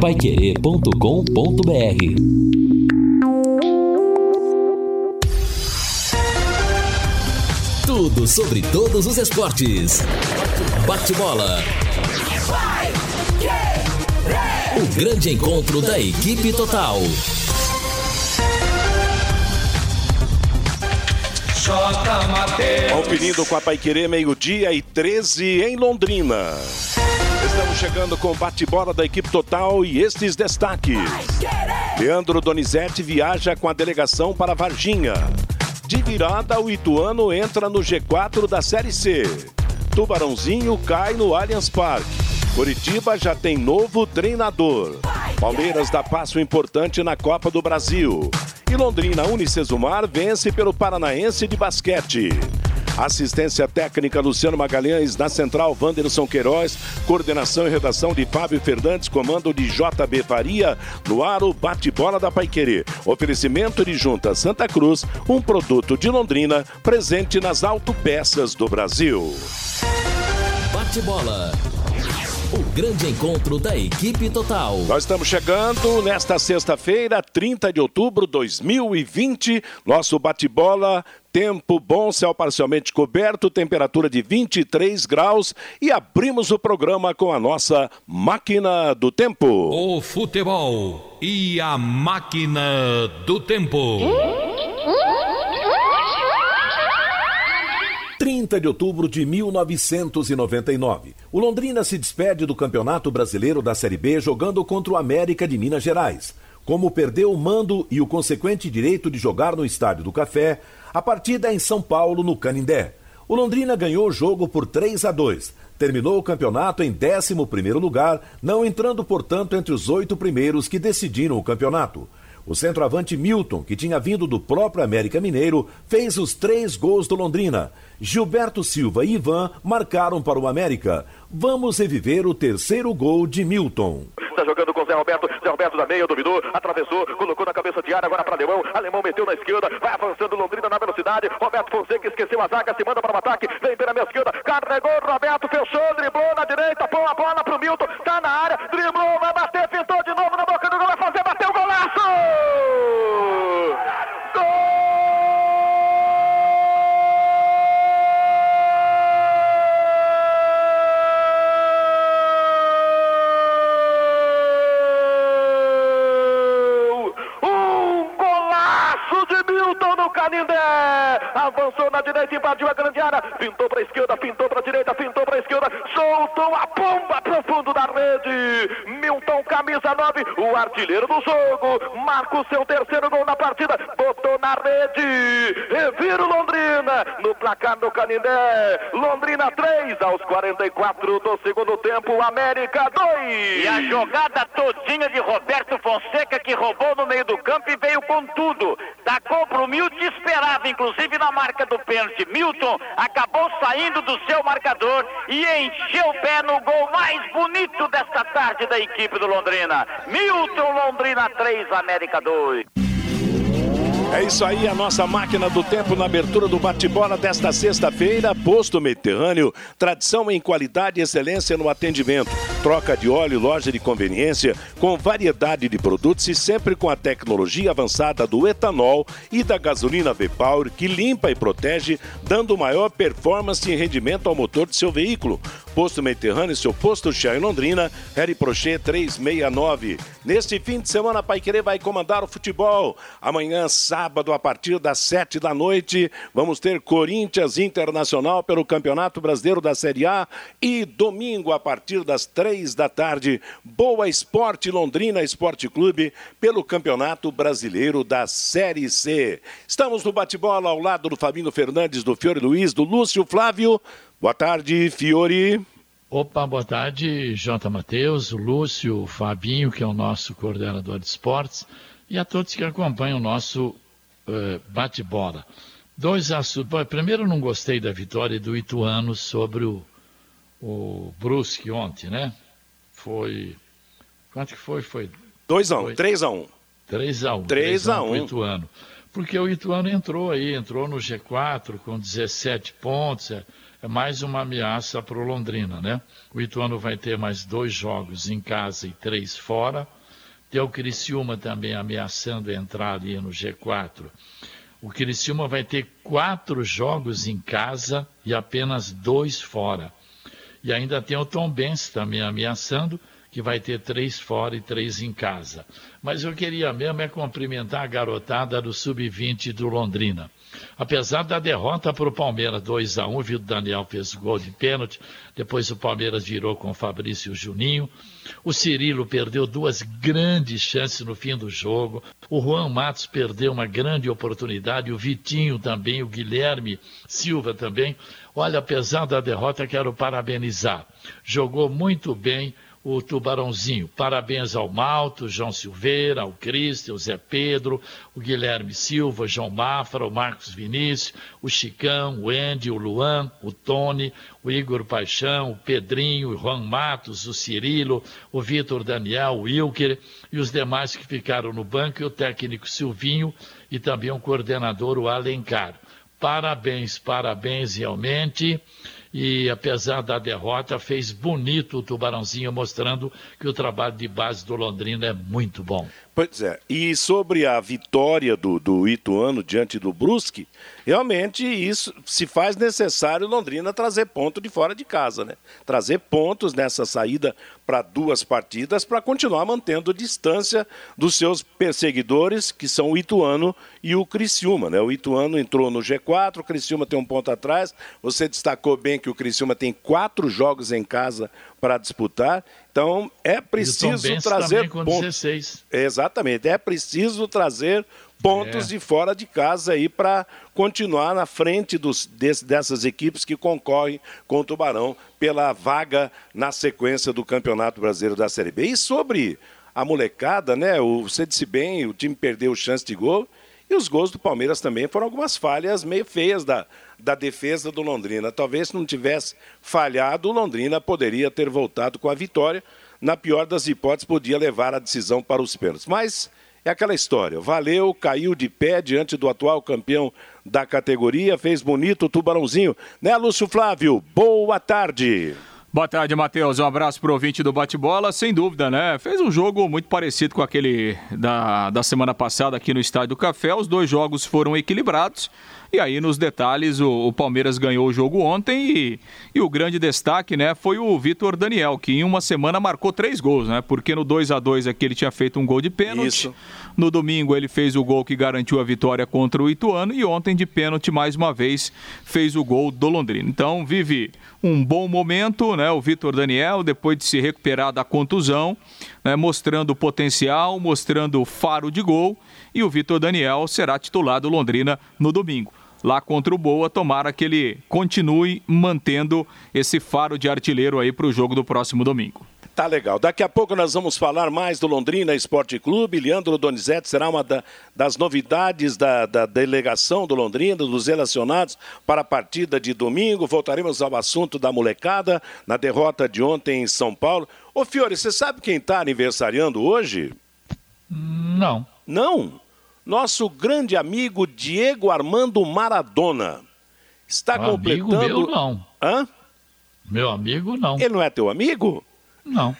paiquerê.com.br Tudo sobre todos os esportes. Bate-bola. O grande encontro da equipe total. Conferindo com a Paiquerê, meio-dia e 13 em Londrina. Estamos chegando com o bate-bola da equipe total e estes destaques. Leandro Donizete viaja com a delegação para Varginha. De virada, o Ituano entra no G4 da Série C. Tubarãozinho cai no Allianz Parque. Curitiba já tem novo treinador. Palmeiras dá passo importante na Copa do Brasil. E Londrina Unicesumar vence pelo Paranaense de basquete. Assistência técnica Luciano Magalhães, na central Wanderson Queiroz, coordenação e redação de Fábio Fernandes, comando de JB Faria, no ar o bate-bola da Paiquerê. Oferecimento de Junta Santa Cruz, um produto de Londrina, presente nas autopeças do Brasil. Bate-bola. O grande encontro da equipe total. Nós estamos chegando nesta sexta-feira, 30 de outubro de 2020. Nosso bate-bola Tempo bom, céu parcialmente coberto, temperatura de 23 graus e abrimos o programa com a nossa máquina do tempo. O futebol e a máquina do tempo. 30 de outubro de 1999. O Londrina se despede do Campeonato Brasileiro da Série B jogando contra o América de Minas Gerais. Como perdeu o mando e o consequente direito de jogar no Estádio do Café, a partida é em São Paulo, no Canindé. O Londrina ganhou o jogo por 3 a 2. Terminou o campeonato em 11 lugar, não entrando, portanto, entre os oito primeiros que decidiram o campeonato. O centroavante Milton, que tinha vindo do próprio América Mineiro, fez os três gols do Londrina. Gilberto Silva e Ivan marcaram para o América. Vamos reviver o terceiro gol de Milton. Está jogando com Zé Roberto. Zé Roberto da meia, dominou, atravessou, colocou na cabeça de área agora para Alemão. Alemão meteu na esquerda, vai avançando Londrina na velocidade. Roberto Fonseca esqueceu a zaga, se manda para o ataque, vem pela minha esquerda, carregou Roberto, fechou, driblou na direita, põe a bola camisa 9, o artilheiro do jogo. Marca o seu terceiro gol na partida. Botou na rede. Revira o Londrina. No placar do Canindé. Londrina 3 aos 44 do segundo tempo. América 2. E a jogada todinha de Roberto Fonseca que roubou no meio do campo e veio com tudo. Tacou pro Milton, esperava inclusive na marca do pênalti. Milton acabou saindo do seu marcador e encheu o pé no gol mais bonito desta tarde da equipe do Londrina. Milton Londrina 3, América 2. É isso aí, a nossa máquina do tempo na abertura do bate-bola desta sexta-feira. Posto Mediterrâneo, tradição em qualidade e excelência no atendimento. Troca de óleo, loja de conveniência, com variedade de produtos e sempre com a tecnologia avançada do etanol e da gasolina V-Power, que limpa e protege, dando maior performance e rendimento ao motor de seu veículo. Posto Mediterrâneo, seu posto Chá em Londrina, Harry Prochet 369. Neste fim de semana, a Paiquerê vai comandar o futebol. Amanhã, sábado, a partir das sete da noite, vamos ter Corinthians Internacional pelo Campeonato Brasileiro da Série A e domingo, a partir das três da tarde, Boa Esporte Londrina Esporte Clube pelo Campeonato Brasileiro da Série C. Estamos no bate-bola ao lado do Fabinho Fernandes, do Fiore Luiz, do Lúcio Flávio. Boa tarde, Fiore. Opa, boa tarde, J. Matheus, Lúcio, Fabinho, que é o nosso coordenador de esportes, e a todos que acompanham o nosso uh, bate-bola. Dois assuntos. Primeiro, não gostei da vitória do Ituano sobre o, o Brusque ontem, né? Foi. Quanto que foi? Foi 2x1, um, 3x1. 3x1. 3x1. O Ituano. Porque o Ituano entrou aí, entrou no G4 com 17 pontos. É é mais uma ameaça para o Londrina, né? O Ituano vai ter mais dois jogos em casa e três fora. Tem o Criciúma também ameaçando entrar ali no G4. O Criciúma vai ter quatro jogos em casa e apenas dois fora. E ainda tem o Tom Benz também ameaçando, que vai ter três fora e três em casa. Mas eu queria mesmo é cumprimentar a garotada do Sub-20 do Londrina. Apesar da derrota para o Palmeiras 2 a 1 o Vitor Daniel fez gol de pênalti, depois o Palmeiras virou com o Fabrício Juninho. O Cirilo perdeu duas grandes chances no fim do jogo. O Juan Matos perdeu uma grande oportunidade, o Vitinho também, o Guilherme Silva também. Olha, apesar da derrota, quero parabenizar. Jogou muito bem o Tubarãozinho. Parabéns ao Malto, João Silveira, ao Cristian, o Zé Pedro, o Guilherme Silva, João Mafra, o Marcos Vinícius, o Chicão, o Andy, o Luan, o Tony, o Igor Paixão, o Pedrinho, o Juan Matos, o Cirilo, o Vitor Daniel, o Wilker e os demais que ficaram no banco e o técnico Silvinho e também o coordenador, o Alencar. Parabéns, parabéns realmente e apesar da derrota, fez bonito o Tubarãozinho, mostrando que o trabalho de base do Londrina é muito bom. Pois é, e sobre a vitória do, do Ituano diante do Brusque, realmente isso se faz necessário Londrina trazer ponto de fora de casa, né? Trazer pontos nessa saída para duas partidas para continuar mantendo distância dos seus perseguidores, que são o Ituano e o Criciúma, né? O Ituano entrou no G4, o Criciúma tem um ponto atrás. Você destacou bem que o Criciúma tem quatro jogos em casa para disputar. Então é preciso trazer pontos. 16. Exatamente, é preciso trazer pontos é. de fora de casa aí para continuar na frente dos, desse, dessas equipes que concorrem com o Tubarão pela vaga na sequência do Campeonato Brasileiro da Série B. E sobre a molecada, né? O, você disse bem, o time perdeu chance de gol. E os gols do Palmeiras também foram algumas falhas meio feias da, da defesa do Londrina. Talvez se não tivesse falhado, o Londrina poderia ter voltado com a vitória. Na pior das hipóteses, podia levar a decisão para os pênaltis. Mas é aquela história. Valeu, caiu de pé diante do atual campeão da categoria, fez bonito o tubarãozinho. Né, Lúcio Flávio? Boa tarde. Boa tarde, Matheus. Um abraço pro ouvinte do Bate-Bola. Sem dúvida, né? Fez um jogo muito parecido com aquele da, da semana passada aqui no Estádio do Café. Os dois jogos foram equilibrados. E aí, nos detalhes, o, o Palmeiras ganhou o jogo ontem e, e, o grande destaque, né, foi o Vitor Daniel, que em uma semana marcou três gols, né? Porque no 2 a 2 aqui ele tinha feito um gol de pênalti. Isso. No domingo ele fez o gol que garantiu a vitória contra o Ituano e ontem de pênalti mais uma vez fez o gol do Londrina. Então, vive um bom momento, né? O Vitor Daniel, depois de se recuperar da contusão, né? mostrando potencial, mostrando faro de gol. E o Vitor Daniel será titular do Londrina no domingo. Lá contra o Boa, tomara que ele continue mantendo esse faro de artilheiro aí para o jogo do próximo domingo. Tá legal. Daqui a pouco nós vamos falar mais do Londrina Esporte Clube. Leandro Donizete será uma da, das novidades da, da, delegação do Londrina, dos relacionados para a partida de domingo. Voltaremos ao assunto da molecada na derrota de ontem em São Paulo. Ô Fiore, você sabe quem está aniversariando hoje? Não. Não? Nosso grande amigo Diego Armando Maradona. Está amigo completando. Meu não. Hã? Meu amigo não. Ele não é teu amigo? Não.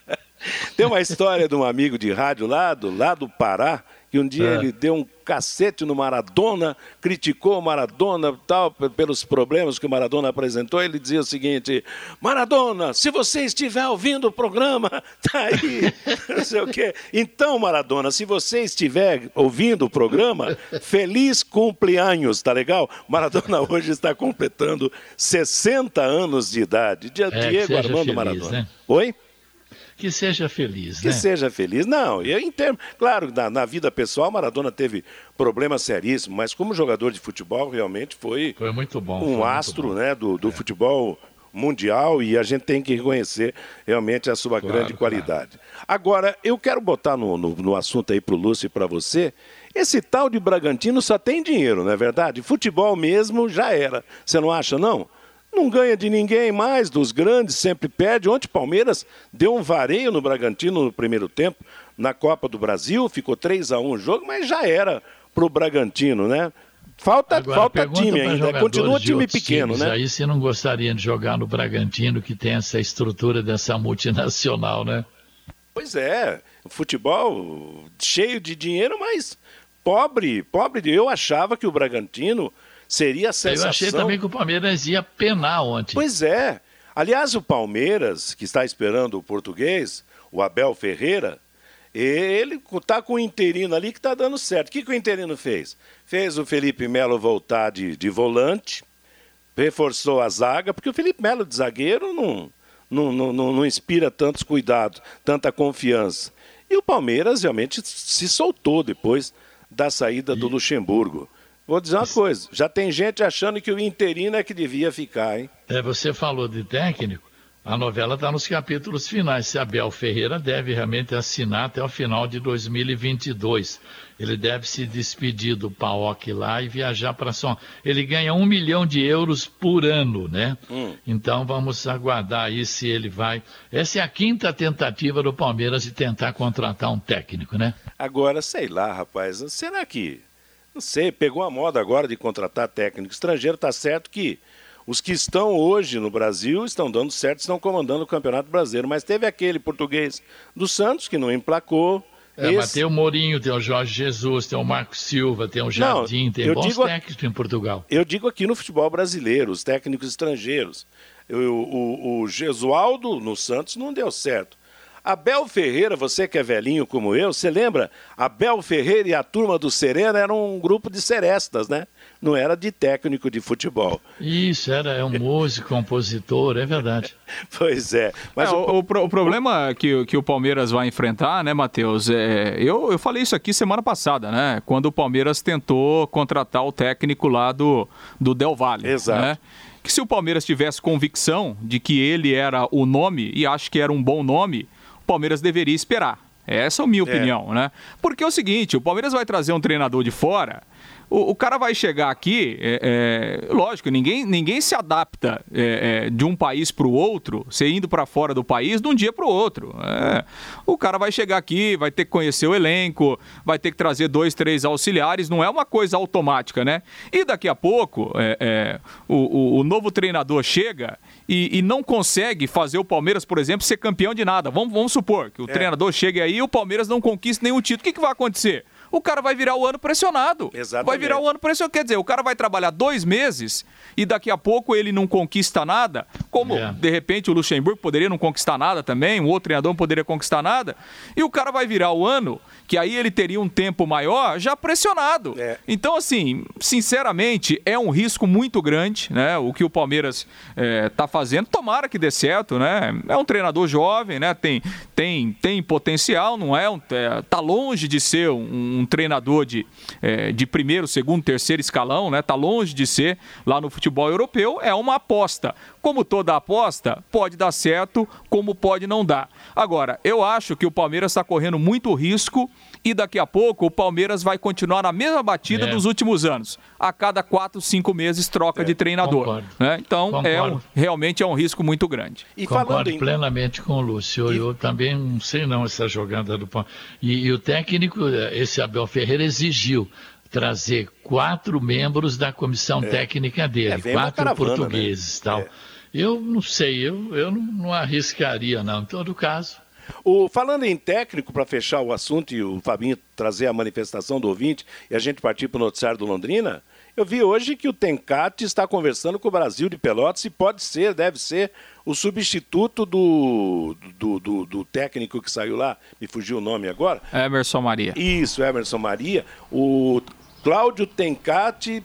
Tem uma história de um amigo de rádio lá do, lá do Pará, que um dia é. ele deu um cacete no Maradona, criticou o Maradona tal, pelos problemas que o Maradona apresentou. Ele dizia o seguinte: Maradona, se você estiver ouvindo o programa, tá aí, não sei o quê. Então, Maradona, se você estiver ouvindo o programa, feliz cumpleaños, tá legal? Maradona hoje está completando 60 anos de idade. É, Diego Armando feliz, Maradona. Né? Oi? Que seja feliz, que né? seja feliz. Não, eu em termos, claro, na, na, vida pessoal, Maradona teve problemas seríssimos, mas como jogador de futebol realmente foi, foi muito bom, um astro, né, do, do é. futebol mundial e a gente tem que reconhecer realmente a sua claro, grande qualidade. Claro. Agora, eu quero botar no, no, no assunto aí para o Lúcio e para você. Esse tal de Bragantino só tem dinheiro, não é verdade? Futebol mesmo já era. Você não acha, não? Não ganha de ninguém mais, dos grandes, sempre perde. Ontem Palmeiras deu um vareio no Bragantino no primeiro tempo, na Copa do Brasil, ficou 3 a 1 o jogo, mas já era para o Bragantino, né? Falta, Agora, falta time ainda, continua time pequeno, né? Aí você não gostaria de jogar no Bragantino, que tem essa estrutura dessa multinacional, né? Pois é, futebol cheio de dinheiro, mas pobre, pobre. Eu achava que o Bragantino seria sensação... Eu achei também que o Palmeiras ia penar ontem. Pois é. Aliás, o Palmeiras, que está esperando o português, o Abel Ferreira, ele está com o interino ali que está dando certo. O que, que o interino fez? Fez o Felipe Melo voltar de, de volante, reforçou a zaga, porque o Felipe Melo de zagueiro não, não, não, não, não inspira tantos cuidados, tanta confiança. E o Palmeiras realmente se soltou depois da saída do Luxemburgo. Vou dizer uma coisa, já tem gente achando que o interino é que devia ficar, hein? É, você falou de técnico, a novela está nos capítulos finais. Se Abel Ferreira deve realmente assinar até o final de 2022. Ele deve se despedir do PAOC lá e viajar para São Ele ganha um milhão de euros por ano, né? Hum. Então vamos aguardar aí se ele vai. Essa é a quinta tentativa do Palmeiras de tentar contratar um técnico, né? Agora, sei lá, rapaz. Será que não sei, pegou a moda agora de contratar técnico estrangeiro, tá certo que os que estão hoje no Brasil estão dando certo, estão comandando o Campeonato Brasileiro, mas teve aquele português do Santos que não emplacou. É, Esse... mas tem o Mourinho, tem o Jorge Jesus, tem o Marco Silva, tem o Jardim, não, tem bons digo, técnicos em Portugal. Eu digo aqui no futebol brasileiro, os técnicos estrangeiros. O, o, o Gesualdo no Santos não deu certo. Abel Ferreira, você que é velhinho como eu, você lembra? Abel Ferreira e a turma do Serena eram um grupo de serestas, né? Não era de técnico de futebol. Isso, era é um músico, compositor, é verdade. pois é. Mas é, o, o, o, problema que, que o Palmeiras vai enfrentar, né, Matheus? É, eu, eu falei isso aqui semana passada, né? Quando o Palmeiras tentou contratar o técnico lá do, do Del Valle. Exato. Né? que se o Palmeiras tivesse convicção de que ele era o nome, e acho que era um bom nome, Palmeiras deveria esperar. Essa é a minha é. opinião, né? Porque é o seguinte, o Palmeiras vai trazer um treinador de fora o, o cara vai chegar aqui, é, é, lógico, ninguém, ninguém se adapta é, é de um país para o outro, você indo para fora do país, de um dia para o outro. É. o cara vai chegar aqui, vai ter que conhecer o elenco, vai ter que trazer dois, três auxiliares, não é uma coisa automática, né? E daqui a pouco, é, o, o, o, novo treinador chega e, e, não consegue fazer o Palmeiras, por exemplo, ser campeão de nada. Vamos, vamos supor que o treinador chegue aí e o Palmeiras não conquiste nenhum título. O que, que vai acontecer? O cara vai virar o ano pressionado. Exatamente. Vai virar o ano pressionado. Quer dizer, o cara vai trabalhar dois meses e daqui a pouco ele não conquista nada, como é. de repente o Luxemburgo poderia não conquistar nada também, um outro treinador não poderia conquistar nada, e o cara vai virar o ano que aí ele teria um tempo maior já pressionado. É. Então, assim, sinceramente, é um risco muito grande, né? O que o Palmeiras está é, fazendo. Tomara que dê certo, né? É um treinador jovem, né? Tem, tem, tem potencial, não é? Um, é tá longe de ser um, um treinador de, é, de primeiro, segundo, terceiro escalão, né? Tá longe de ser lá no futebol europeu. É uma aposta. Como toda aposta, pode dar certo, como pode não dar. Agora, eu acho que o Palmeiras está correndo muito risco e daqui a pouco o Palmeiras vai continuar na mesma batida é. dos últimos anos. A cada quatro, cinco meses troca é, de treinador. Né? Então, é um, realmente é um risco muito grande. E concordo em... plenamente com o Lúcio. E... Eu também não sei não essa jogada do Palmeiras. E, e o técnico, esse Abel Ferreira, exigiu trazer quatro membros da comissão é. técnica dele, é, quatro caravana, né? portugueses né? tal. É. Eu não sei, eu, eu não, não arriscaria não. Em todo caso, o, falando em técnico, para fechar o assunto e o Fabinho trazer a manifestação do ouvinte e a gente partir para o noticiário do Londrina, eu vi hoje que o Tencate está conversando com o Brasil de Pelotas e pode ser, deve ser, o substituto do, do, do, do técnico que saiu lá, me fugiu o nome agora. Emerson Maria. Isso, Emerson Maria. O Cláudio Tencate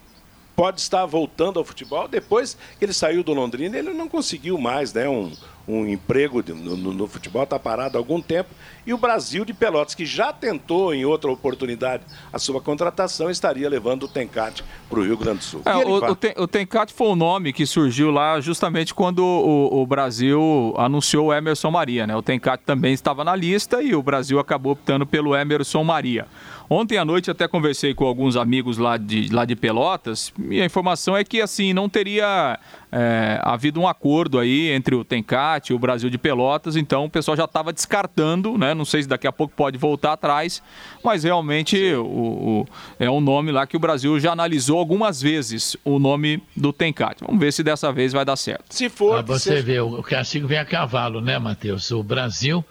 pode estar voltando ao futebol. Depois que ele saiu do Londrina, ele não conseguiu mais né, um, um emprego no, no, no futebol, está parado há algum tempo. E o Brasil de Pelotas, que já tentou em outra oportunidade a sua contratação, estaria levando o Tencate para o Rio Grande do Sul. É, o, o, o Tencate foi o nome que surgiu lá justamente quando o, o, Brasil anunciou o Emerson Maria. Né? O Tencate também estava na lista e o Brasil acabou optando pelo Emerson Maria. Ontem à noite até conversei com alguns amigos lá de, lá de Pelotas e a informação é que assim não teria é, havido um acordo aí entre o Tencate Tencate, o Brasil de Pelotas, então o pessoal já estava descartando, né? Não sei se daqui a pouco pode voltar atrás, mas realmente o, o, é um nome lá que o Brasil já analisou algumas vezes, o nome do Tencate. Vamos ver se dessa vez vai dar certo. Se for. Ah, você seja... vê, o castigo vem a cavalo, né, Matheus? O Brasil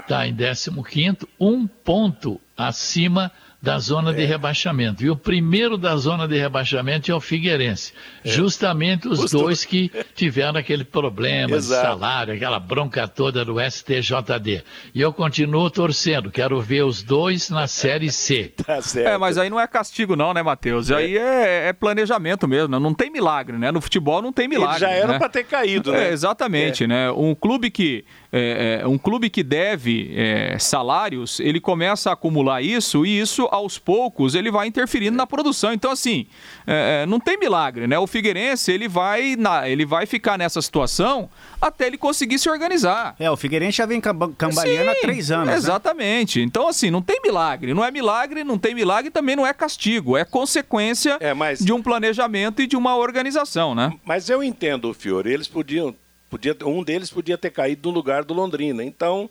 está em 15, um ponto acima da zona é. de rebaixamento. E o primeiro da zona de rebaixamento é o Figueirense. É. Justamente os dois que tiveram aquele problema de salário, aquela bronca toda do STJD. E eu continuo torcendo, quero ver os dois na Série C. Tá certo. É, mas aí não é castigo não, né, Matheus? É. Aí é, é, planejamento mesmo, né? não tem milagre, né? No futebol não tem milagre. Ele já era né? para ter caído, né? É, exatamente, né? Um clube que é, é, um clube que deve é, salários, ele começa a acumular isso e isso, aos poucos, ele vai interferindo na produção. Então, assim, é, é, não tem milagre, né? O Figueirense, ele vai, na, ele vai ficar nessa situação até ele conseguir se organizar. É, o Figueirense já vem cambaleando há três anos. Né? Exatamente. Né? Então, assim, não tem milagre. Não é milagre, não tem milagre também não é castigo. É consequência é, mas... de um planejamento e de uma organização, né? Mas eu entendo, Fiore, eles podiam Podia, um deles podia ter caído no lugar do Londrina. Então,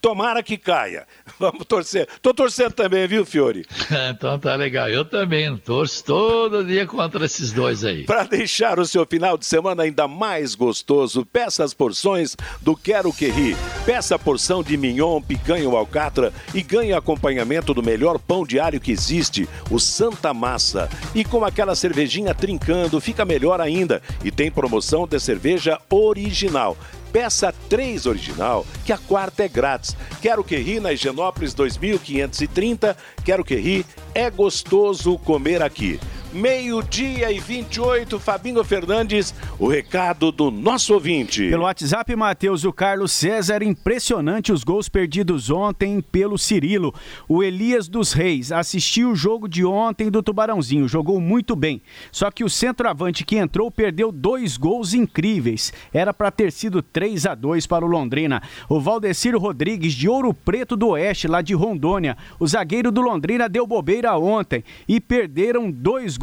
Tomara que caia. Vamos torcer. Tô torcendo também, viu, Fiore? então tá legal. Eu também torço todo dia contra esses dois aí. Para deixar o seu final de semana ainda mais gostoso, peça as porções do Quero Que Ri. Peça a porção de mignon, picanha ou alcatra e ganhe acompanhamento do melhor pão alho que existe, o Santa Massa. E com aquela cervejinha trincando, fica melhor ainda. E tem promoção de cerveja original. Peça 3 original, que a quarta é grátis. Quero que ri na Higienópolis 2530. Quero que ri, é gostoso comer aqui. Meio-dia e 28, Fabinho Fernandes, o recado do nosso ouvinte. Pelo WhatsApp, Matheus, o Carlos César, impressionante os gols perdidos ontem pelo Cirilo. O Elias dos Reis assistiu o jogo de ontem do Tubarãozinho, jogou muito bem. Só que o centroavante que entrou perdeu dois gols incríveis. Era para ter sido 3 a 2 para o Londrina. O Valdeciro Rodrigues, de Ouro Preto do Oeste, lá de Rondônia. O zagueiro do Londrina deu bobeira ontem e perderam dois gols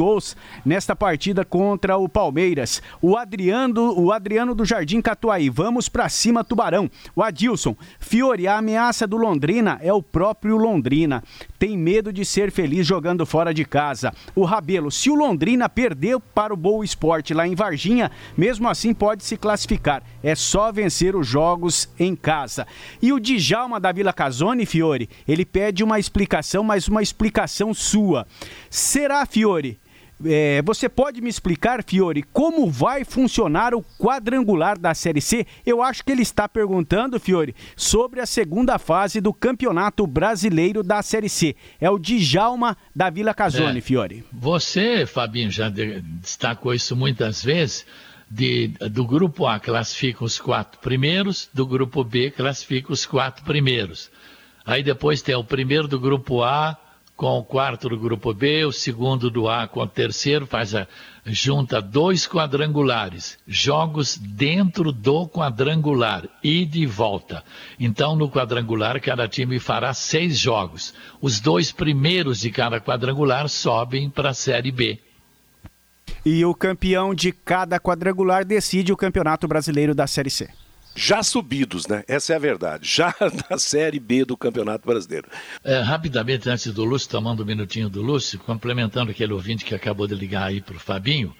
nesta partida contra o Palmeiras. O Adriano, o Adriano do Jardim Catuaí, vamos para cima Tubarão. O Adilson, Fiore, a ameaça do Londrina é o próprio Londrina. Tem medo de ser feliz jogando fora de casa. O Rabelo, se o Londrina perder para o Boa Esporte lá em Varginha, mesmo assim pode se classificar. É só vencer os jogos em casa. E o Djalma da Vila Casone, Fiore, ele pede uma explicação, mas uma explicação sua. Será, Fiore, é, você pode me explicar, Fiore, como vai funcionar o quadrangular da Série C? Eu acho que ele está perguntando, Fiore, sobre a segunda fase do Campeonato Brasileiro da Série C. É o Djalma da Vila Casone, é, Fiore. Você, Fabinho, já destacou isso muitas vezes. De, do grupo A classifica os quatro primeiros, do grupo B classifica os quatro primeiros. Aí depois tem o primeiro do grupo A, com o quarto do grupo B, o segundo do A com o terceiro, faz a junta dois quadrangulares, jogos dentro do quadrangular e de volta. Então, no quadrangular, cada time fará seis jogos. Os dois primeiros de cada quadrangular sobem para a Série B. E o campeão de cada quadrangular decide o Campeonato Brasileiro da Série C já subidos, né? Essa é a verdade. Já na Série B do Campeonato Brasileiro. É, rapidamente, antes do Lúcio, tomando um minutinho do Lúcio, complementando aquele ouvinte que acabou de ligar aí para o Fabinho.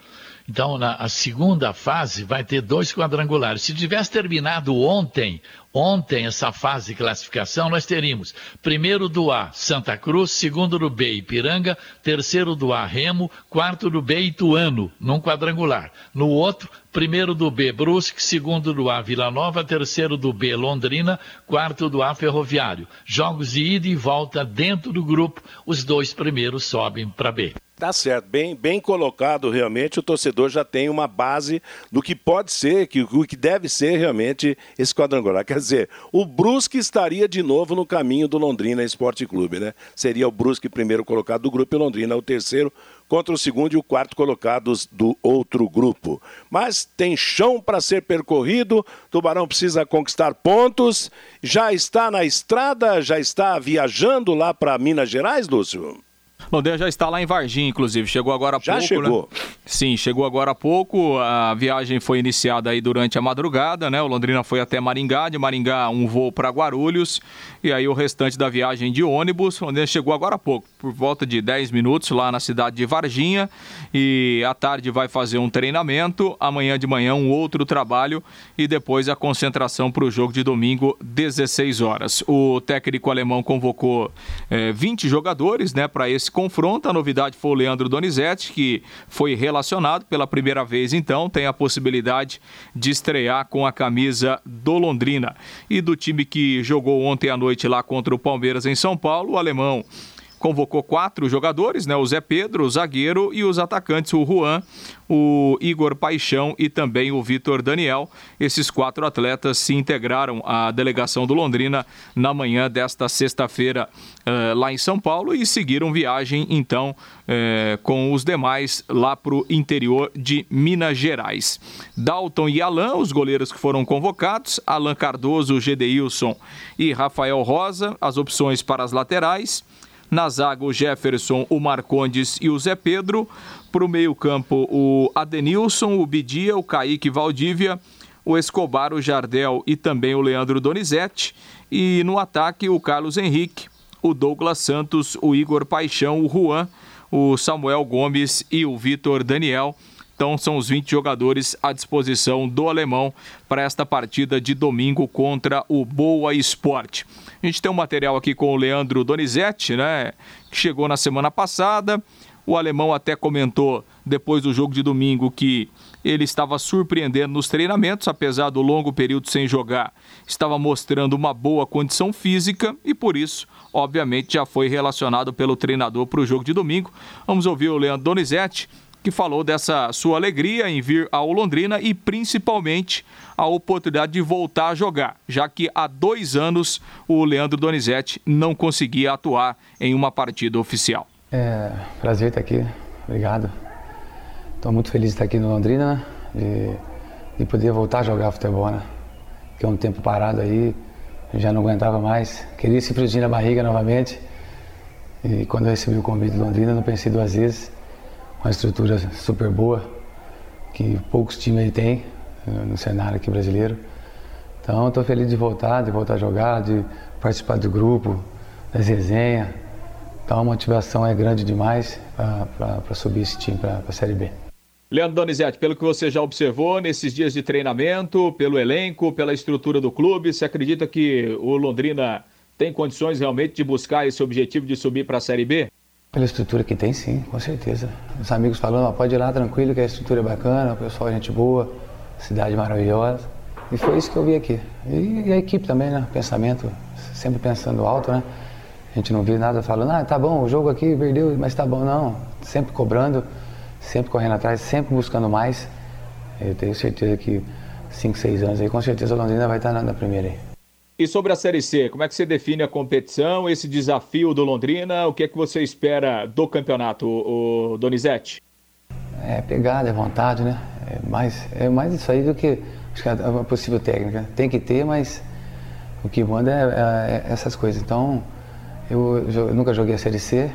Então, na segunda fase vai ter dois quadrangulares. Se tivesse terminado ontem, ontem essa fase de classificação, nós teríamos primeiro do A, Santa Cruz, segundo do B, Ipiranga, terceiro do A, Remo, quarto do B, Ituano, num quadrangular. No outro, primeiro do B, Brusque, segundo do A, Vila Nova, terceiro do B, Londrina, quarto do A, Ferroviário. Jogos de ida e volta dentro do grupo, os dois primeiros sobem para B. Tá certo, bem, bem colocado realmente. O torcedor já tem uma base do que pode ser, que, o que deve ser realmente esse quadrangular. Quer dizer, o Brusque estaria de novo no caminho do Londrina Esporte Clube, né? Seria o Brusque primeiro colocado do grupo e Londrina o terceiro contra o segundo e o quarto colocados do outro grupo. Mas tem chão para ser percorrido, Tubarão precisa conquistar pontos, já está na estrada, já está viajando lá para Minas Gerais, Lúcio? Londrina já está lá em Varginha, inclusive. Chegou agora há já pouco. Já chegou. Né? Sim, chegou agora há pouco. A viagem foi iniciada aí durante a madrugada, né? O Londrina foi até Maringá, de Maringá um voo para Guarulhos e aí o restante da viagem de ônibus. O Londrina chegou agora há pouco, por volta de 10 minutos lá na cidade de Varginha e à tarde vai fazer um treinamento, amanhã de manhã um outro trabalho e depois a concentração para o jogo de domingo, 16 horas. O técnico alemão convocou eh, 20 jogadores, né, para esse confronto. A novidade foi o Leandro Donizete, que foi relacionado pela primeira vez, então tem a possibilidade de estrear com a camisa do Londrina. E do time que jogou ontem à noite lá contra o Palmeiras em São Paulo, o alemão convocou quatro jogadores, né? O Zé Pedro, o zagueiro e os atacantes, o Juan, o Igor Paixão e também o Vitor Daniel. Esses quatro atletas se integraram à delegação do Londrina na manhã desta sexta-feira eh, lá em São Paulo e seguiram viagem então eh, com os demais lá para o interior de Minas Gerais. Dalton e Alan, os goleiros que foram convocados, Alan Cardoso, Gedeilson e Rafael Rosa, as opções para as laterais. Na zaga, o Jefferson, o Marcondes e o Zé Pedro. Para o meio-campo, o Adenilson, o Bidia, o Kaique Valdívia, o Escobar, o Jardel e também o Leandro Donizete. E no ataque, o Carlos Henrique, o Douglas Santos, o Igor Paixão, o Juan, o Samuel Gomes e o Vitor Daniel. Então são os 20 jogadores à disposição do alemão para esta partida de domingo contra o Boa Esporte. A gente tem um material aqui com o Leandro Donizete, né? Que chegou na semana passada. O alemão até comentou depois do jogo de domingo que ele estava surpreendendo nos treinamentos, apesar do longo período sem jogar, estava mostrando uma boa condição física e por isso, obviamente, já foi relacionado pelo treinador para o jogo de domingo. Vamos ouvir o Leandro Donizete que falou dessa sua alegria em vir ao Londrina e principalmente a oportunidade de voltar a jogar, já que há dois anos o Leandro Donizete não conseguia atuar em uma partida oficial. É prazer estar aqui, obrigado. Estou muito feliz de estar aqui no Londrina, de, de poder voltar a jogar futebol, né? Que é um tempo parado aí, já não aguentava mais, queria esse friozinho na barriga novamente. E quando eu recebi o convite do Londrina, não pensei duas vezes uma estrutura super boa, que poucos times aí têm eh, no cenário aqui brasileiro. Então estou feliz de voltar, de voltar a jogar, de participar do grupo, das resenhas. Então a motivação é grande demais para subir esse time para a Série B. Leandro Donizete, pelo que você já observou nesses dias de treinamento, pelo elenco, pela estrutura do clube, você acredita que o Londrina tem condições realmente de buscar esse objetivo de subir para a Série B? Pela estrutura que tem, sim, com certeza. Os amigos falando, pode ir lá tranquilo, que a estrutura é bacana, o pessoal é gente boa, cidade maravilhosa. E foi isso que eu vi aqui. E, a equipe também, né? Pensamento, sempre pensando alto, né? A gente não viu nada falando, ah, tá bom, o jogo aqui perdeu, mas tá bom. Não, sempre cobrando, sempre correndo atrás, sempre buscando mais. Eu tenho certeza que 5, 6 anos aí, com certeza a Londrina vai estar na, primeira aí. E sobre a Série C, como é que você define a competição, esse desafio do Londrina? O que é que você espera do campeonato, o Donizete? É pegada, é vontade, né? É mais, é mais isso aí do que é uma possível técnica. Tem que ter, mas o que manda é, é, é essas coisas. Então, eu, eu, nunca joguei a Série C,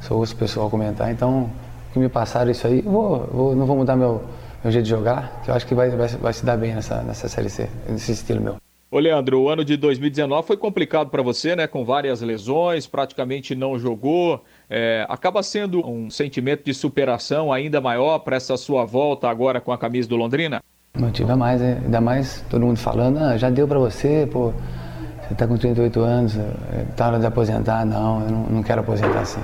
só ouço o pessoal comentar, então o que me passaram isso aí, vou, vou, não vou mudar meu, meu jeito de jogar, que eu acho que vai, vai, vai se dar bem nessa, nessa Série C, nesse estilo meu. Ô Leandro, o ano de 2019 foi complicado para você, né? Com várias lesões, praticamente não jogou. É, acaba sendo um sentimento de superação ainda maior para essa sua volta agora com a camisa do Londrina? Motiva mais, né? ainda mais todo mundo falando, ah, já deu para você, pô, você está com 38 anos, é, tá hora de aposentar. Não, eu não, não quero aposentar assim.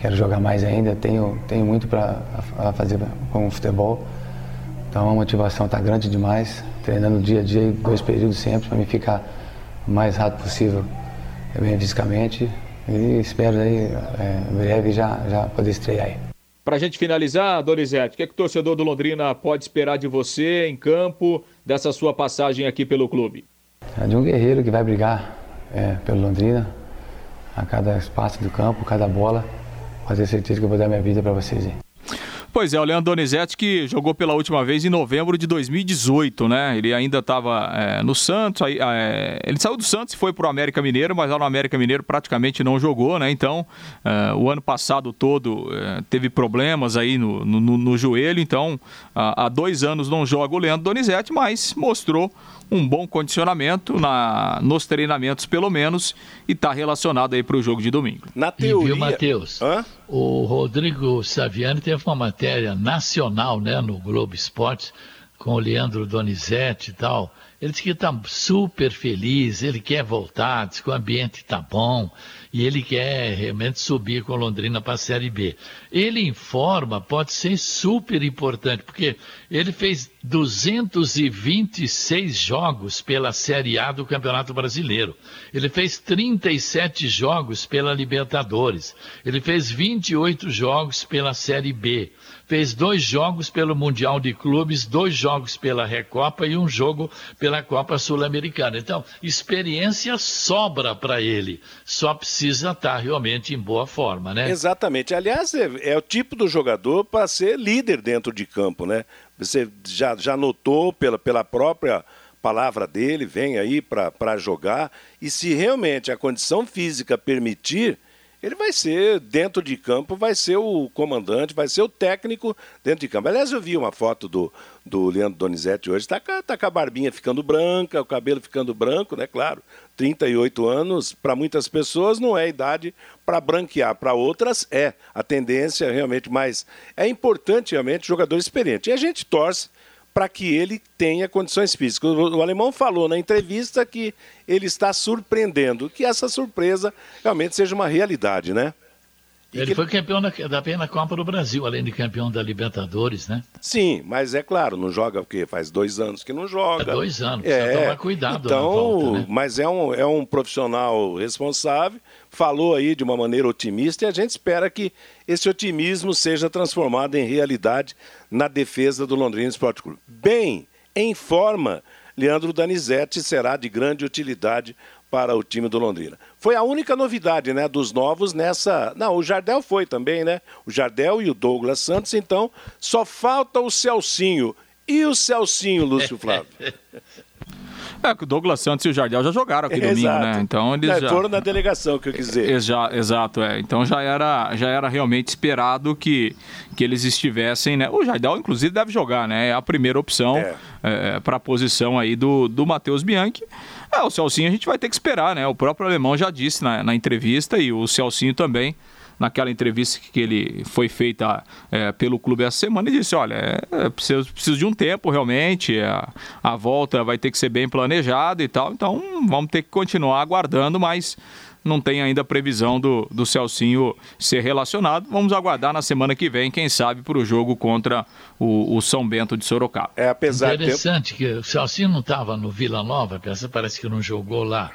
Quero jogar mais ainda, tenho, tenho muito para fazer com o futebol. Então a motivação está grande demais treinando dia a dia, dois períodos sempre, para me ficar o mais rápido possível, bem fisicamente. E espero aí, é, em breve já, já poder estrear aí. Para a gente finalizar, Donizete, o que, é que o torcedor do Londrina pode esperar de você em campo, dessa sua passagem aqui pelo clube? É de um guerreiro que vai brigar é, pelo Londrina, a cada espaço do campo, cada bola. Pode ter certeza que eu vou dar minha vida para vocês. Hein? Pois é, o Leandro Donizete que jogou pela última vez em novembro de 2018, né? Ele ainda estava é, no Santos, aí, é, ele saiu do Santos e foi para o América Mineiro, mas lá no América Mineiro praticamente não jogou, né? Então, é, o ano passado todo é, teve problemas aí no, no, no joelho, então há, dois anos não joga o Leandro Donizete, mas mostrou um bom condicionamento na, nos treinamentos, pelo menos, e está relacionado aí para o jogo de domingo. Na teoria... E viu, Matheus? O Rodrigo Saviani teve uma matéria nacional né, no Globo Esporte com o Leandro Donizete e tal. Ele disse que está super feliz, ele quer voltar, diz que o ambiente está bom e ele quer realmente subir com Londrina para a Série B. Ele informa, pode ser super importante, porque ele fez 226 jogos pela Série A do Campeonato Brasileiro. Ele fez 37 jogos pela Libertadores. Ele fez 28 jogos pela Série B fez dois jogos pelo Mundial de Clubes, dois jogos pela Recopa e um jogo pela Copa Sul-Americana. Então, experiência sobra para ele, só precisa estar realmente em boa forma, né? Exatamente. Aliás, é, é o tipo do jogador para ser líder dentro de campo, né? Você já, já notou pela, pela própria palavra dele, vem aí para jogar, e se realmente a condição física permitir, ele vai ser, dentro de campo, vai ser o comandante, vai ser o técnico dentro de campo. Aliás, eu vi uma foto do, do Leandro Donizete hoje, está tá com a barbinha ficando branca, o cabelo ficando branco, né? Claro, 38 anos, para muitas pessoas não é idade para branquear, para outras é. A tendência realmente, mas é importante realmente jogador experiente. E a gente torce para que ele tenha condições físicas. O, alemão falou na entrevista que ele está surpreendendo, que essa surpresa realmente seja uma realidade, né? E ele que... foi campeão da, da na Copa do Brasil, além de campeão da Libertadores, né? Sim, mas é claro, não joga o quê? Faz dois anos que não joga. É dois anos, é, tomar cuidado então, volta, né? Mas é um, é um profissional responsável, falou aí de uma maneira otimista e a gente espera que esse otimismo seja transformado em realidade na defesa do Londrina Esporte Clube. Bem, em forma, Leandro Danizete será de grande utilidade para o time do Londrina. Foi a única novidade, né, dos novos nessa. Não, o Jardel foi também, né? O Jardel e o Douglas Santos, então só falta o Celcinho. E o Celcinho, Lúcio Flávio? É, que o Douglas Santos e o Jardel já jogaram aqui domingo, né? Então eles já... Foram na delegação, que eu quis dizer. Exa, exato, é. Então já era, já era realmente esperado que, que eles estivessem, né? O Jardel, inclusive, deve jogar, né? É a primeira opção é. é, para a posição aí do, do Matheus Bianchi. É, o Celcinho a gente vai ter que esperar, né? O próprio alemão já disse na, na entrevista e o Celcinho também naquela entrevista que ele foi feita é, pelo clube essa semana, e disse: olha, é, preciso, preciso de um tempo realmente, a, a volta vai ter que ser bem planejada e tal, então vamos ter que continuar aguardando, mas não tem ainda previsão do, do Celcinho ser relacionado. Vamos aguardar na semana que vem, quem sabe, para o jogo contra o, o, São Bento de Sorocaba. É, apesar Interessante de... que o Celcinho não estava no Vila Nova, parece que não jogou lá.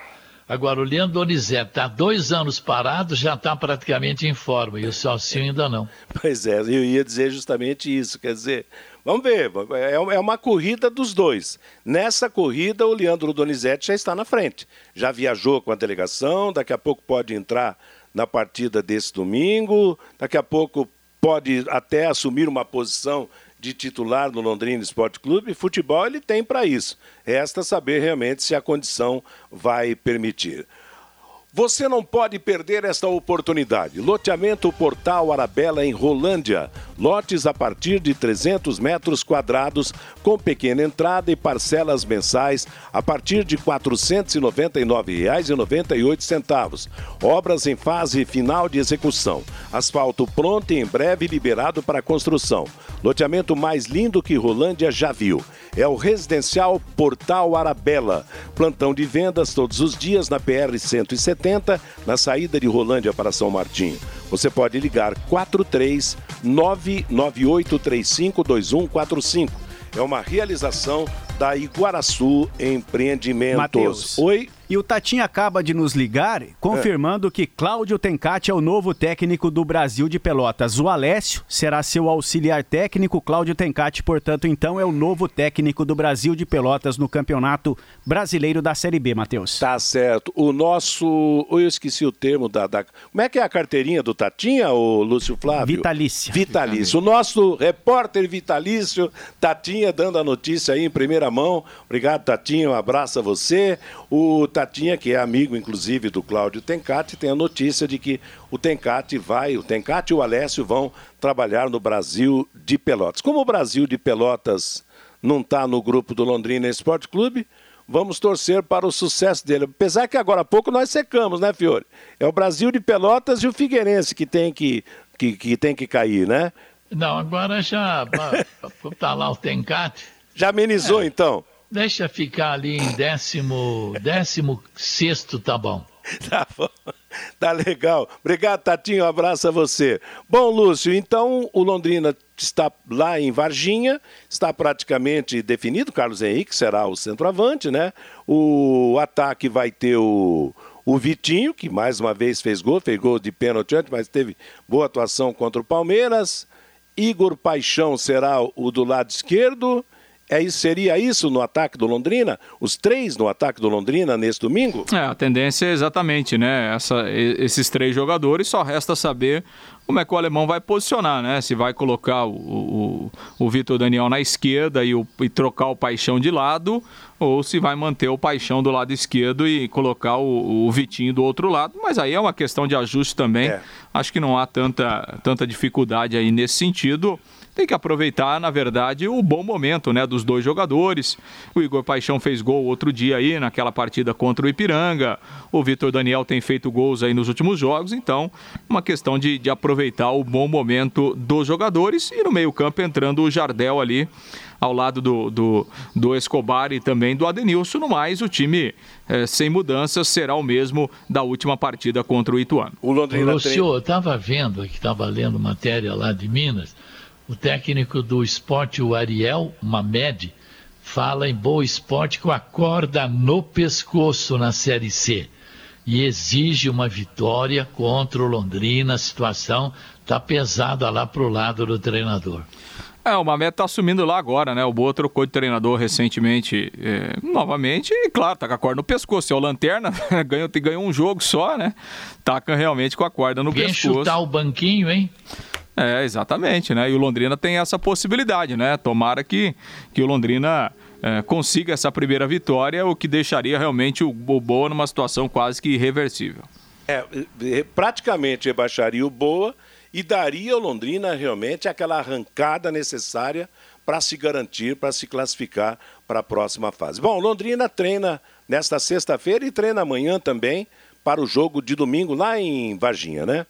Agora, o Leandro Donizete está dois anos parado, já está praticamente em forma, e o Celcinho ainda não. Pois é, eu ia dizer justamente isso. Quer dizer, vamos ver, é, é uma corrida dos dois. Nessa corrida, o Leandro Donizete já está na frente. Já viajou com a delegação, daqui a pouco pode entrar na partida desse domingo, daqui a pouco pode até assumir uma posição de titular no Londrina Esporte Clube, futebol ele tem para isso. Resta saber realmente se a condição vai permitir. Você não pode perder esta oportunidade. Loteamento Portal Arabella em Rolândia. Lotes a partir de 300 metros quadrados, com pequena entrada e parcelas mensais a partir de R$ 499,98. Obras em fase final de execução. Asfalto pronto e em breve liberado para construção. Loteamento mais lindo que Rolândia já viu. É o Residencial Portal Arabella. Plantão de vendas todos os dias na PR 170, na saída de Rolândia para São Martinho. Você pode ligar 43 998352145. É uma realização da Iguaraçu Empreendimentos. Mateus. Oi. E o Tatinho acaba de nos ligar confirmando é. que Cláudio Tencati é o novo técnico do Brasil de Pelotas. O Alessio será seu auxiliar técnico. Cláudio Tencati, portanto, então é o novo técnico do Brasil de Pelotas no Campeonato Brasileiro da Série B, Matheus. Tá certo. O nosso. Eu esqueci o termo da. da... Como é que é a carteirinha do Tatinha, o Lúcio Flávio? Vitalício. Vitalício. O nosso repórter vitalício, Tatinha, dando a notícia aí em primeira mão. Obrigado, Tatinha. Um abraço a você. O Tatinha, que é amigo, inclusive, do Cláudio Tencati, tem a notícia de que o Tencati vai, o Tencati e o Alessio vão trabalhar no Brasil de Pelotas. Como o Brasil de Pelotas não está no grupo do Londrina Esporte Clube, vamos torcer para o sucesso dele. Apesar que agora há pouco nós secamos, né, Fiore? É o Brasil de Pelotas e o Figueirense que tem que, que, que, tem que cair, né? Não, agora já está lá o Tencate. Já amenizou, é. então? Deixa ficar ali em décimo, décimo sexto, tá bom. Tá bom. Tá legal. Obrigado, Tatinho. Um abraço a você. Bom, Lúcio, então o Londrina está lá em Varginha, está praticamente definido. Carlos Henrique será o centroavante, né? O ataque vai ter o, o Vitinho, que mais uma vez fez gol, fez gol de pênalti antes, mas teve boa atuação contra o Palmeiras. Igor Paixão será o do lado esquerdo. É isso, seria isso no ataque do Londrina? Os três no ataque do Londrina nesse domingo? É, a tendência é exatamente, né? Essa, esses três jogadores, só resta saber como é que o alemão vai posicionar, né? Se vai colocar o, o, o Vitor Daniel na esquerda e, o, e trocar o Paixão de lado, ou se vai manter o Paixão do lado esquerdo e colocar o, o Vitinho do outro lado. Mas aí é uma questão de ajuste também. É. Acho que não há tanta, tanta dificuldade aí nesse sentido tem que aproveitar, na verdade, o bom momento né, dos dois jogadores. O Igor Paixão fez gol outro dia aí, naquela partida contra o Ipiranga. O Vitor Daniel tem feito gols aí nos últimos jogos, então, uma questão de, de aproveitar o bom momento dos jogadores. E no meio-campo entrando o Jardel ali ao lado do, do, do, Escobar e também do Adenilson. No mais, o time é, sem mudanças será o mesmo da última partida contra o Ituano. O Londrina Ô, tem... eu estava vendo aqui, estava lendo matéria lá de Minas. O técnico do esporte, o Ariel Mamed, fala em boa esporte com a corda no pescoço na Série C e exige uma vitória contra o Londrina. A situação está pesada lá para o lado do treinador. É, o Mamed está assumindo lá agora, né? O Boa trocou de treinador recentemente, é, novamente, e claro, tá com a corda no pescoço. É o Lanterna, ganhou, ganhou um jogo só, né? Taca realmente com a corda no Quem pescoço. chutar o banquinho, hein? É, exatamente, né? E o Londrina tem essa possibilidade, né? Tomara que, que o Londrina é, consiga essa primeira vitória, o que deixaria realmente o Boa numa situação quase que irreversível. É, praticamente rebaixaria o Boa e daria ao Londrina realmente aquela arrancada necessária para se garantir, para se classificar para a próxima fase. Bom, Londrina treina nesta sexta-feira e treina amanhã também para o jogo de domingo lá em Varginha, né?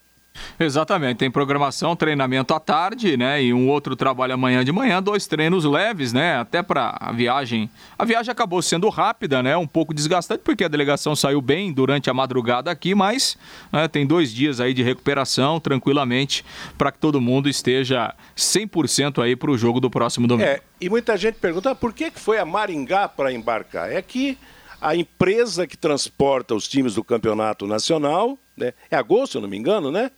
Exatamente, tem programação, treinamento à tarde, né? E um outro trabalho amanhã de manhã, dois treinos leves, né? Até para a viagem. A viagem acabou sendo rápida, né? Um pouco desgastante, porque a delegação saiu bem durante a madrugada aqui, mas né, tem dois dias aí de recuperação, tranquilamente, para que todo mundo esteja 100% aí para o jogo do próximo domingo. É, e muita gente pergunta por que foi a Maringá para embarcar? É que a empresa que transporta os times do campeonato nacional, né? É a Gol, se eu não me engano, né?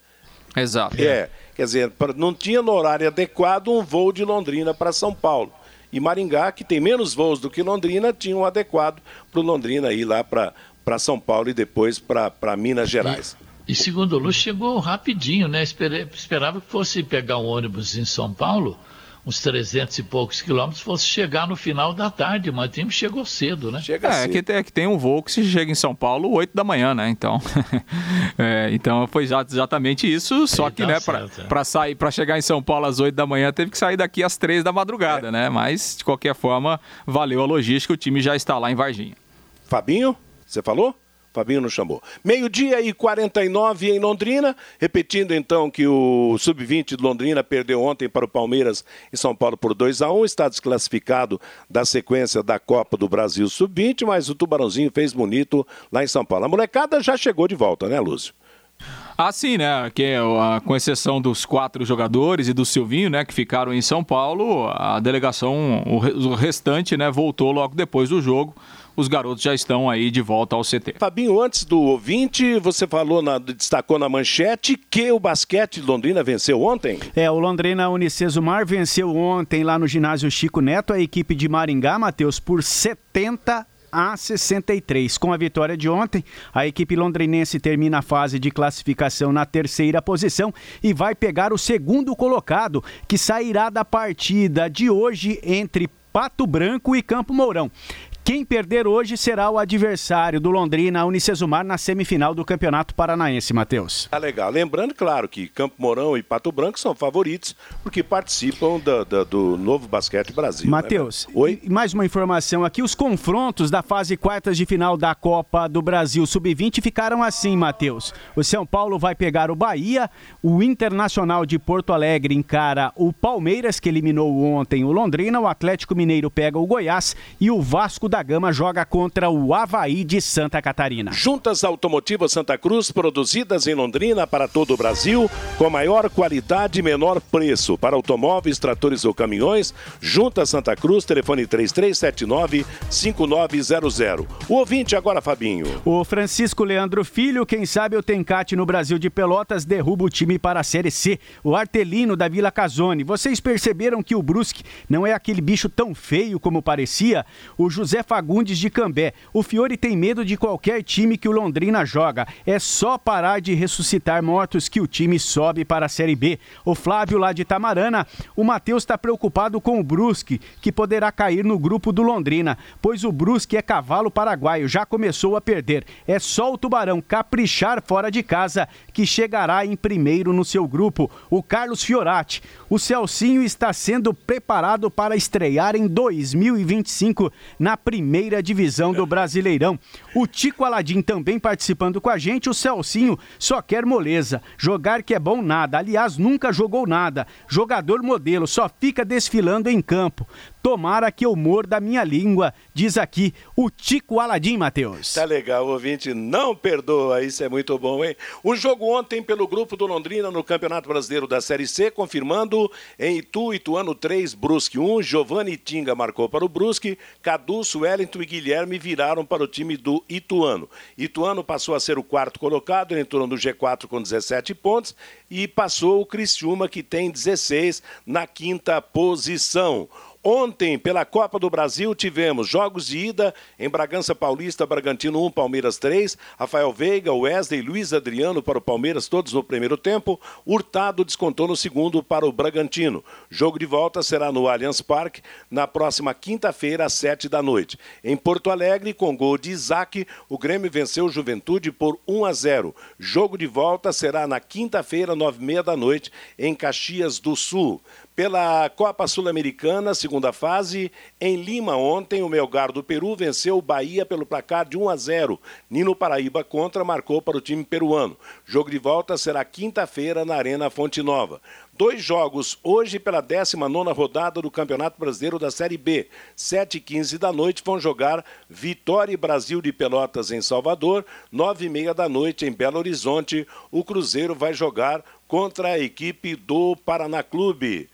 Exato. É, quer dizer, não tinha no horário adequado um voo de Londrina para São Paulo. E Maringá, que tem menos voos do que Londrina, tinha um adequado para o Londrina ir lá para São Paulo e depois para Minas Gerais. E, e segundo o Luz, chegou rapidinho, né? Esperava que fosse pegar um ônibus em São Paulo uns 300 e poucos quilômetros, fosse chegar no final da tarde, mas o time chegou cedo, né? Chega é, cedo. Que, é que tem um voo que se chega em São Paulo 8 da manhã, né? Então, é, então foi exatamente isso, só que, né, para é. sair, para chegar em São Paulo às 8 da manhã, teve que sair daqui às 3 da madrugada, é. né? Mas, de qualquer forma, valeu a logística, o time já está lá em Varginha. Fabinho, você falou? Fabinho não chamou. Meio-dia e 49 em Londrina. Repetindo então que o Sub-20 de Londrina perdeu ontem para o Palmeiras em São Paulo por 2 a 1 Está desclassificado da sequência da Copa do Brasil Sub-20, mas o Tubarãozinho fez bonito lá em São Paulo. A molecada já chegou de volta, né, Lúcio? Ah, sim, né? Que, com exceção dos quatro jogadores e do Silvinho, né? Que ficaram em São Paulo, a delegação, o restante, né? Voltou logo depois do jogo os garotos já estão aí de volta ao CT. Fabinho, antes do ouvinte, você falou, na, destacou na manchete que o basquete de Londrina venceu ontem? É, o Londrina Unicesumar venceu ontem lá no ginásio Chico Neto a equipe de Maringá, Matheus, por 70 a 63. Com a vitória de ontem, a equipe londrinense termina a fase de classificação na terceira posição e vai pegar o segundo colocado, que sairá da partida de hoje entre Pato Branco e Campo Mourão. Quem perder hoje será o adversário do Londrina, Unicesumar, na semifinal do Campeonato Paranaense, Matheus. Tá legal. Lembrando, claro, que Campo Mourão e Pato Branco são favoritos porque participam da, da, do novo basquete Brasil. Né, Matheus, né? Oi? mais uma informação aqui. Os confrontos da fase quartas de final da Copa do Brasil Sub-20 ficaram assim, Matheus. O São Paulo vai pegar o Bahia, o Internacional de Porto Alegre encara o Palmeiras, que eliminou ontem o Londrina, o Atlético Mineiro pega o Goiás e o Vasco da Gama joga contra o Havaí de Santa Catarina. Juntas Automotivas Santa Cruz, produzidas em Londrina para todo o Brasil, com maior qualidade e menor preço. Para automóveis, tratores ou caminhões, Juntas Santa Cruz, telefone 3379-5900. O ouvinte agora, Fabinho. O Francisco Leandro Filho, quem sabe o Tencate no Brasil de Pelotas, derruba o time para a Série C. O Artelino da Vila Casone. Vocês perceberam que o Brusque não é aquele bicho tão feio como parecia? O José Fagundes de Cambé. O Fiore tem medo de qualquer time que o Londrina joga. É só parar de ressuscitar mortos que o time sobe para a Série B. O Flávio lá de Tamarana, o Matheus está preocupado com o Brusque, que poderá cair no grupo do Londrina, pois o Brusque é cavalo paraguaio, já começou a perder. É só o Tubarão caprichar fora de casa que chegará em primeiro no seu grupo. O Carlos Fiorati, o Celcinho está sendo preparado para estrear em 2025 na primeira divisão do Brasileirão. O Tico Aladim também participando com a gente. O Celcinho só quer moleza. Jogar que é bom nada. Aliás, nunca jogou nada. Jogador modelo, só fica desfilando em campo. Tomara que eu morda a minha língua, diz aqui o Tico Aladim, Matheus. Tá legal, ouvinte não perdoa, isso é muito bom, hein? O jogo ontem pelo grupo do Londrina no Campeonato Brasileiro da Série C, confirmando em Itu, Ituano 3, Brusque 1, Giovanni Tinga marcou para o Brusque, Cadu, Wellington e Guilherme viraram para o time do Ituano. Ituano passou a ser o quarto colocado, entrou no G4 com 17 pontos e passou o Criciúma, que tem 16 na quinta posição. Ontem, pela Copa do Brasil, tivemos jogos de ida em Bragança Paulista, Bragantino 1, Palmeiras 3, Rafael Veiga, Wesley Luiz Adriano para o Palmeiras, todos no primeiro tempo. Hurtado descontou no segundo para o Bragantino. Jogo de volta será no Allianz Parque na próxima quinta-feira, às sete da noite. Em Porto Alegre, com gol de Isaac, o Grêmio venceu o Juventude por 1 a 0. Jogo de volta será na quinta-feira, nove e meia da noite, em Caxias do Sul. Pela Copa Sul-Americana, segunda fase, em Lima ontem, o Melgar do Peru venceu o Bahia pelo placar de 1 a 0. Nino Paraíba contra marcou para o time peruano. Jogo de volta será quinta-feira na Arena Fonte Nova. Dois jogos hoje pela 19 rodada do Campeonato Brasileiro da Série B. 7 e 15 da noite vão jogar Vitória e Brasil de Pelotas em Salvador. 9 e meia da noite em Belo Horizonte. O Cruzeiro vai jogar contra a equipe do Paraná Clube.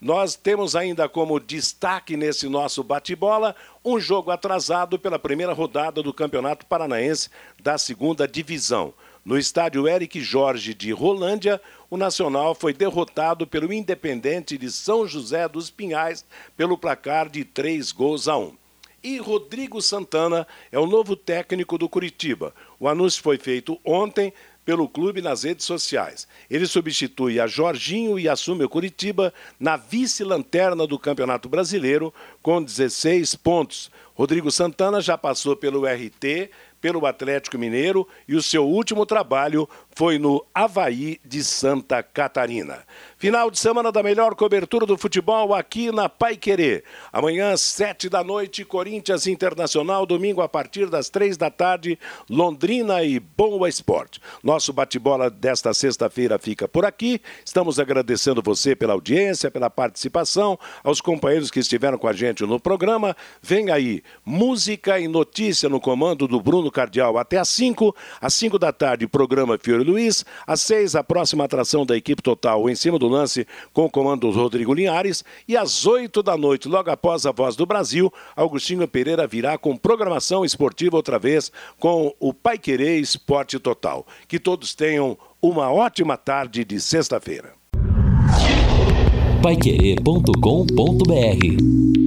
Nós temos ainda como destaque nesse nosso bate-bola um jogo atrasado pela primeira rodada do Campeonato Paranaense da segunda divisão. No estádio Eric Jorge de Rolândia, o Nacional foi derrotado pelo Independente de São José dos Pinhais pelo placar de três gols a um. E Rodrigo Santana é o novo técnico do Curitiba. O anúncio foi feito ontem pelo clube nas redes sociais. Ele substitui a Jorginho e assume o Curitiba na vice-lanterna do Campeonato Brasileiro com 16 pontos. Rodrigo Santana já passou pelo RT, pelo Atlético Mineiro e o seu último trabalho foi no Havaí de Santa Catarina. Final de semana da melhor cobertura do futebol aqui na Pai Querer. Amanhã, sete da noite, Corinthians Internacional. Domingo, a partir das três da tarde, Londrina e Boa Esporte. Nosso bate-bola desta sexta-feira fica por aqui. Estamos agradecendo você pela audiência, pela participação, aos companheiros que estiveram com a gente no programa. Vem aí, música e notícia no comando do Bruno no Cardeal até às 5. Às 5 da tarde, programa Fiore Luiz. Às 6, a próxima atração da equipe total em cima do lance com o comando do Rodrigo Linhares. E às 8 da noite, logo após a Voz do Brasil, Augustinho Pereira virá com programação esportiva outra vez com o Pai Querer Esporte Total. Que todos tenham uma ótima tarde de sexta-feira. Paiquerê.com.br